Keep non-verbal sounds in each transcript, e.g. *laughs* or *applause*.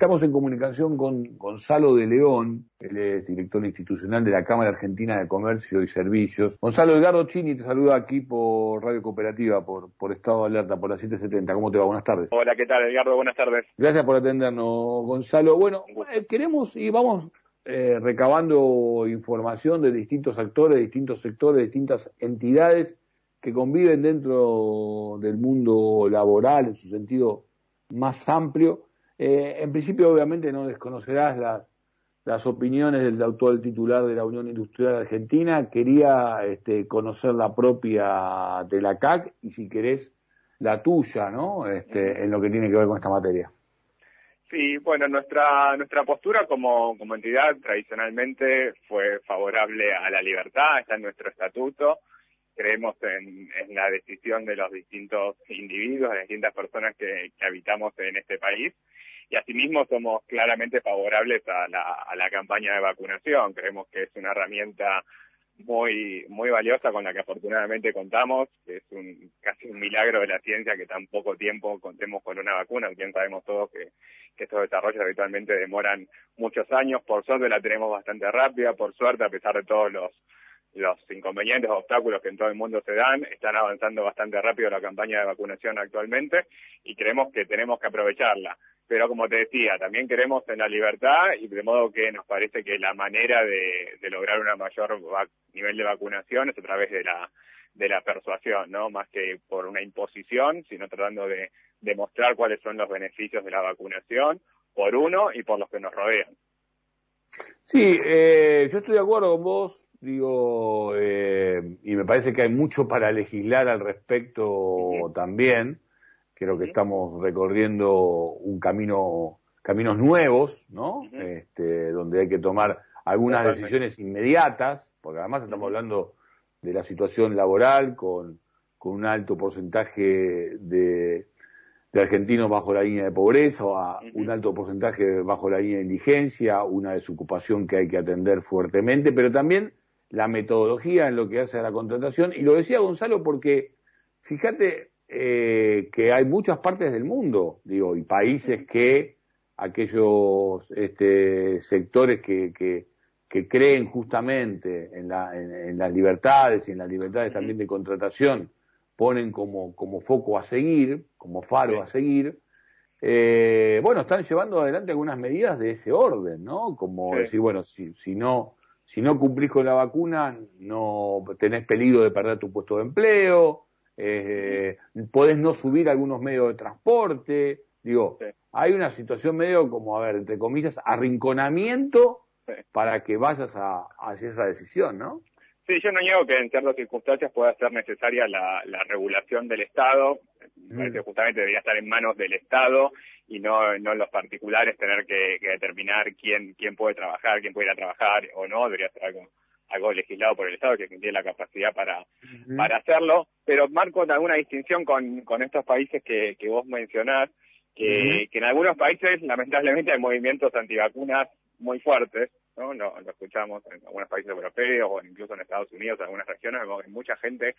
Estamos en comunicación con Gonzalo de León, él es director institucional de la Cámara Argentina de Comercio y Servicios. Gonzalo Edgardo Chini te saluda aquí por Radio Cooperativa, por, por Estado de Alerta, por la 770. ¿Cómo te va? Buenas tardes. Hola, ¿qué tal, Edgardo? Buenas tardes. Gracias por atendernos, Gonzalo. Bueno, eh, queremos y vamos eh, recabando información de distintos actores, distintos sectores, distintas entidades que conviven dentro del mundo laboral en su sentido más amplio eh, en principio, obviamente, no desconocerás las, las opiniones del actual titular de la Unión Industrial Argentina. Quería este, conocer la propia de la CAC y, si querés, la tuya, ¿no? Este, en lo que tiene que ver con esta materia. Sí, bueno, nuestra nuestra postura como, como entidad tradicionalmente fue favorable a la libertad, está en nuestro estatuto. Creemos en, en la decisión de los distintos individuos, de las distintas personas que, que habitamos en este país y asimismo somos claramente favorables a la, a la campaña de vacunación. Creemos que es una herramienta muy muy valiosa con la que afortunadamente contamos, es un casi un milagro de la ciencia que tan poco tiempo contemos con una vacuna, bien sabemos todos que estos desarrollos habitualmente demoran muchos años, por suerte la tenemos bastante rápida, por suerte a pesar de todos los los inconvenientes obstáculos que en todo el mundo se dan, están avanzando bastante rápido la campaña de vacunación actualmente y creemos que tenemos que aprovecharla pero como te decía, también queremos en la libertad y de modo que nos parece que la manera de, lograr un mayor nivel de vacunación es a través de la de la persuasión, ¿no? Más que por una imposición, sino tratando de demostrar cuáles son los beneficios de la vacunación por uno y por los que nos rodean. Sí, eh, yo estoy de acuerdo con vos, digo, eh, y me parece que hay mucho para legislar al respecto también. Creo que estamos recorriendo un camino, caminos nuevos, ¿no? este, donde hay que tomar algunas decisiones inmediatas, porque además estamos hablando de la situación laboral con, con un alto porcentaje de, de argentinos bajo la línea de pobreza, o un alto porcentaje bajo la línea de indigencia, una desocupación que hay que atender fuertemente, pero también la metodología en lo que hace a la contratación. Y lo decía Gonzalo porque, fíjate, eh, que hay muchas partes del mundo, digo, y países que aquellos este, sectores que, que, creen justamente en, la, en, las libertades y en las libertades también de contratación, ponen como, como foco a seguir, como faro a seguir, eh, bueno, están llevando adelante algunas medidas de ese orden, ¿no? Como decir, bueno, si, si no si no cumplís con la vacuna, no tenés peligro de perder tu puesto de empleo, eh, podés no subir algunos medios de transporte, digo, hay una situación medio como, a ver, entre comillas, arrinconamiento para que vayas a, hacia esa decisión, ¿no? Sí, yo no niego que en ciertas circunstancias pueda ser necesaria la, regulación del Estado, me parece que justamente debería estar en manos del Estado y no, no los particulares tener que, determinar quién, quién puede trabajar, quién puede ir a trabajar o no, debería ser algo algo legislado por el Estado que tiene la capacidad para, para hacerlo, pero marco alguna distinción con, con estos países que, que vos mencionás, que, que en algunos países lamentablemente hay movimientos antivacunas muy fuertes, ¿no? Lo, escuchamos en algunos países europeos o incluso en Estados Unidos, en algunas regiones, hay mucha gente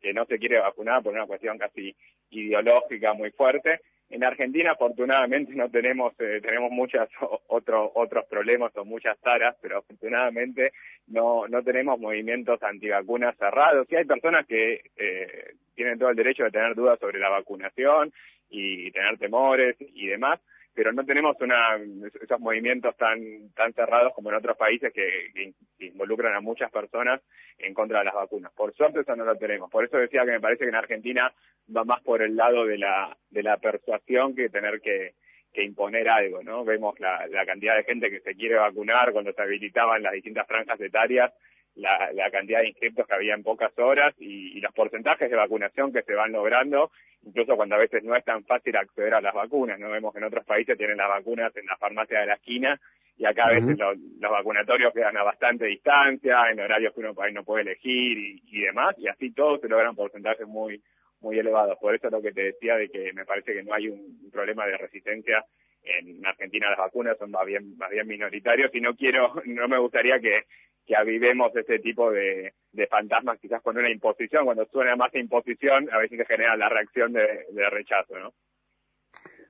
que no se quiere vacunar por una cuestión casi ideológica muy fuerte en Argentina, afortunadamente, no tenemos eh, tenemos muchos otros otros problemas o muchas taras, pero afortunadamente no no tenemos movimientos antivacunas cerrados. Y hay personas que eh, tienen todo el derecho de tener dudas sobre la vacunación y tener temores y demás, pero no tenemos una, esos movimientos tan, tan cerrados como en otros países que, involucran a muchas personas en contra de las vacunas. Por suerte eso no lo tenemos. Por eso decía que me parece que en Argentina va más por el lado de la, de la persuasión que tener que, que imponer algo, ¿no? Vemos la, la cantidad de gente que se quiere vacunar cuando se habilitaban las distintas franjas etarias la, la, cantidad de inscriptos que había en pocas horas y, los porcentajes de vacunación que se van logrando, incluso cuando a veces no es tan fácil acceder a las vacunas. No vemos que en otros países tienen las vacunas en la farmacia de la esquina y acá a veces los, vacunatorios quedan a bastante distancia, en horarios que uno no puede elegir y, y demás, y así todos se logran porcentajes muy muy elevados. Por eso es lo que te decía de que me parece que no hay un problema de resistencia en Argentina las vacunas son más bien más bien minoritarios y no quiero *laughs* no me gustaría que que avivemos ese tipo de, fantasmas quizás con una imposición, cuando suena más imposición, a veces se genera la reacción de, rechazo, ¿no?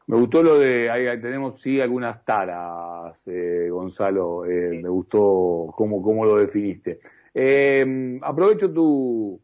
Me gustó lo de, ahí tenemos sí algunas taras, eh, Gonzalo, eh, me gustó cómo, cómo lo definiste. Eh, aprovecho tu,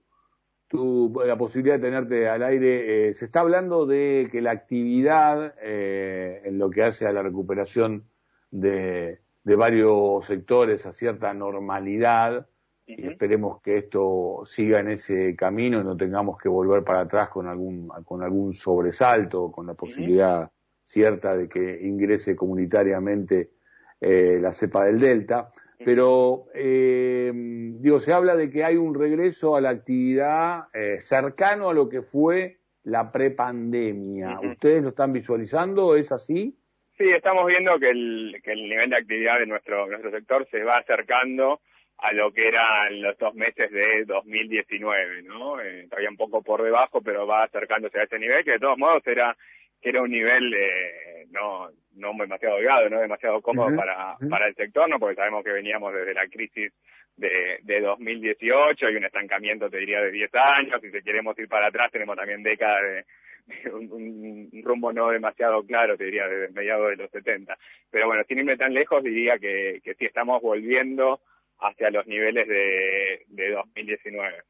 tu, la posibilidad de tenerte al aire. se está hablando de que la actividad en lo que hace a la recuperación de, de varios sectores a cierta normalidad, y esperemos que esto siga en ese camino y no tengamos que volver para atrás con algún, con algún sobresalto, con la posibilidad cierta de que ingrese comunitariamente eh, la cepa del Delta. Pero, eh, digo, se habla de que hay un regreso a la actividad eh, cercano a lo que fue la prepandemia. ¿Ustedes lo están visualizando? ¿Es así? Sí, estamos viendo que el, que el nivel de actividad de nuestro, nuestro sector se va acercando a lo que eran los dos meses de 2019, ¿no? Eh, todavía un poco por debajo, pero va acercándose a ese nivel, que de todos modos era era un nivel eh, no no demasiado holgado, no demasiado cómodo para para el sector, no porque sabemos que veníamos desde la crisis de, de 2018 y un estancamiento, te diría, de 10 años, y si queremos ir para atrás tenemos también décadas de, *laughs* un, rumbo no demasiado claro, te diría, desde mediados de los 70. Pero bueno, sin irme tan lejos, diría que, sí estamos volviendo hacia los niveles de, de 2019.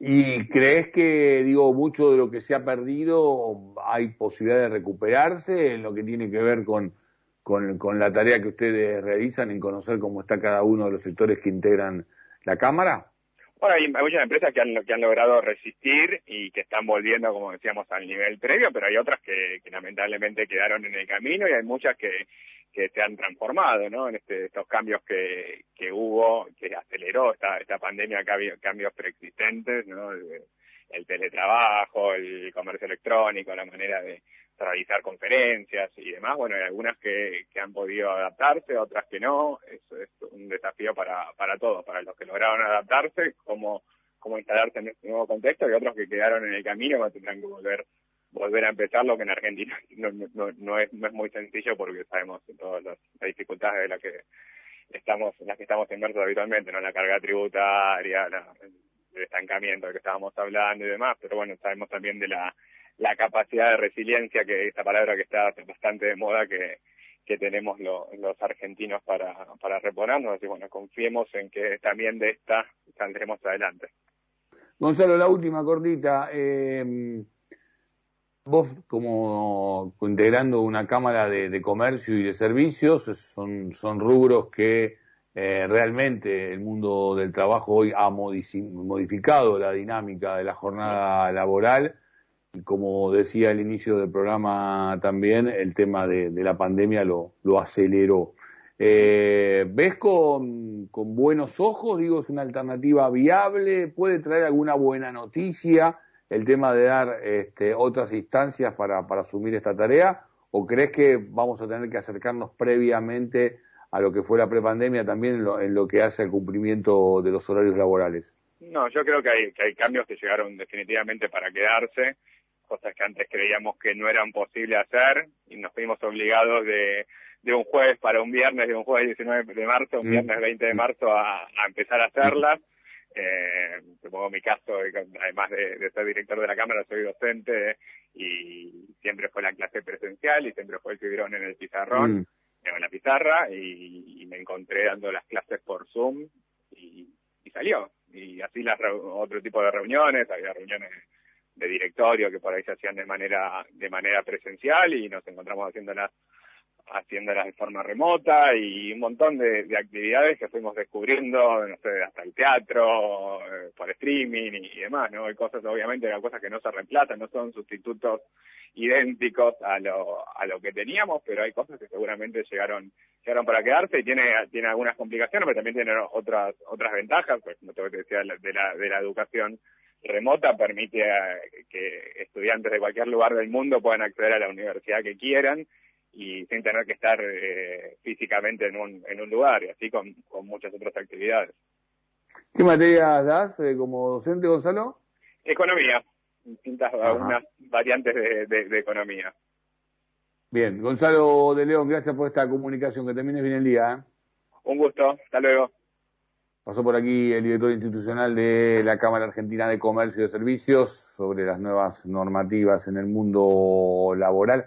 ¿Y crees que, digo, mucho de lo que se ha perdido hay posibilidad de recuperarse en lo que tiene que ver con, con, con, la tarea que ustedes realizan en conocer cómo está cada uno de los sectores que integran la Cámara? Bueno, hay, muchas empresas que han, que han logrado resistir y que están volviendo, como decíamos, al nivel previo, pero hay otras que, lamentablemente quedaron en el camino y hay muchas que, que se han transformado, ¿no? En este, estos cambios que, que hubo, que aceleró esta, esta pandemia, cambios, preexistentes, ¿no? El, teletrabajo, el comercio electrónico, la manera de realizar conferencias y demás. Bueno, hay algunas que, que han podido adaptarse, otras que no. Eso es un desafío para, para todos, para los que lograron adaptarse, cómo, cómo instalarse en este nuevo contexto y otros que quedaron en el camino, que tendrán que volver volver a empezar lo que en Argentina *laughs* no, no, no, es, no es muy sencillo porque sabemos todas las, dificultades de las que estamos en las que estamos inmersos habitualmente, ¿no? La carga tributaria, la, el estancamiento del que estábamos hablando y demás, pero bueno, sabemos también de la, la capacidad de resiliencia, que esta palabra que está bastante de moda, que, que tenemos los argentinos para, para reponernos, y bueno, confiemos en que también de esta saldremos adelante. Gonzalo, la última cortita. Eh, vos como integrando una cámara de, comercio y de servicios, son, son rubros que eh, realmente el mundo del trabajo hoy ha modificado la dinámica de la jornada laboral y como decía al inicio del programa también, el tema de, la pandemia lo, lo aceleró. Eh, ¿Ves con, buenos ojos? Digo, es una alternativa viable, puede traer alguna buena noticia el tema de dar este, otras instancias para, asumir esta tarea? ¿O crees que vamos a tener que acercarnos previamente a lo que fue la prepandemia también en lo, que hace al cumplimiento de los horarios laborales? No, yo creo que hay, que hay cambios que llegaron definitivamente para quedarse, cosas que antes creíamos que no eran posibles hacer y nos fuimos obligados de, de un jueves para un viernes, de un jueves 19 de marzo, un mm. viernes 20 de marzo a, a empezar a hacerlas. Eh, supongo mi caso, además de, ser director de la Cámara, soy docente y siempre fue la clase presencial y siempre fue el fibrón en el pizarrón, mm. en la pizarra, y, me encontré dando las clases por Zoom y, salió. Y así las otro tipo de reuniones, había reuniones de directorio que por ahí se hacían de manera de manera presencial y nos encontramos haciéndolas haciéndolas de forma remota y un montón de, actividades que fuimos descubriendo, no sé, hasta el teatro, eh, por streaming y, demás, ¿no? Hay cosas, obviamente, hay cosas que no se reemplazan, no son sustitutos idénticos a lo, a lo que teníamos, pero hay cosas que seguramente llegaron, llegaron para quedarse y tiene, tiene algunas complicaciones, pero también tiene otras, otras ventajas, pues, como te decía, de la, de la educación remota permite eh, que estudiantes de cualquier lugar del mundo puedan acceder a la universidad que quieran y sin tener que estar eh, físicamente en un, en un lugar, y así con, con muchas otras actividades. ¿Qué materias das eh, como docente, Gonzalo? Economía, distintas algunas variantes de, de, economía. Bien, Gonzalo de León, gracias por esta comunicación, que termines bien el día. ¿eh? Un gusto, hasta luego. Pasó por aquí el director institucional de la Cámara Argentina de Comercio y de Servicios sobre las nuevas normativas en el mundo laboral.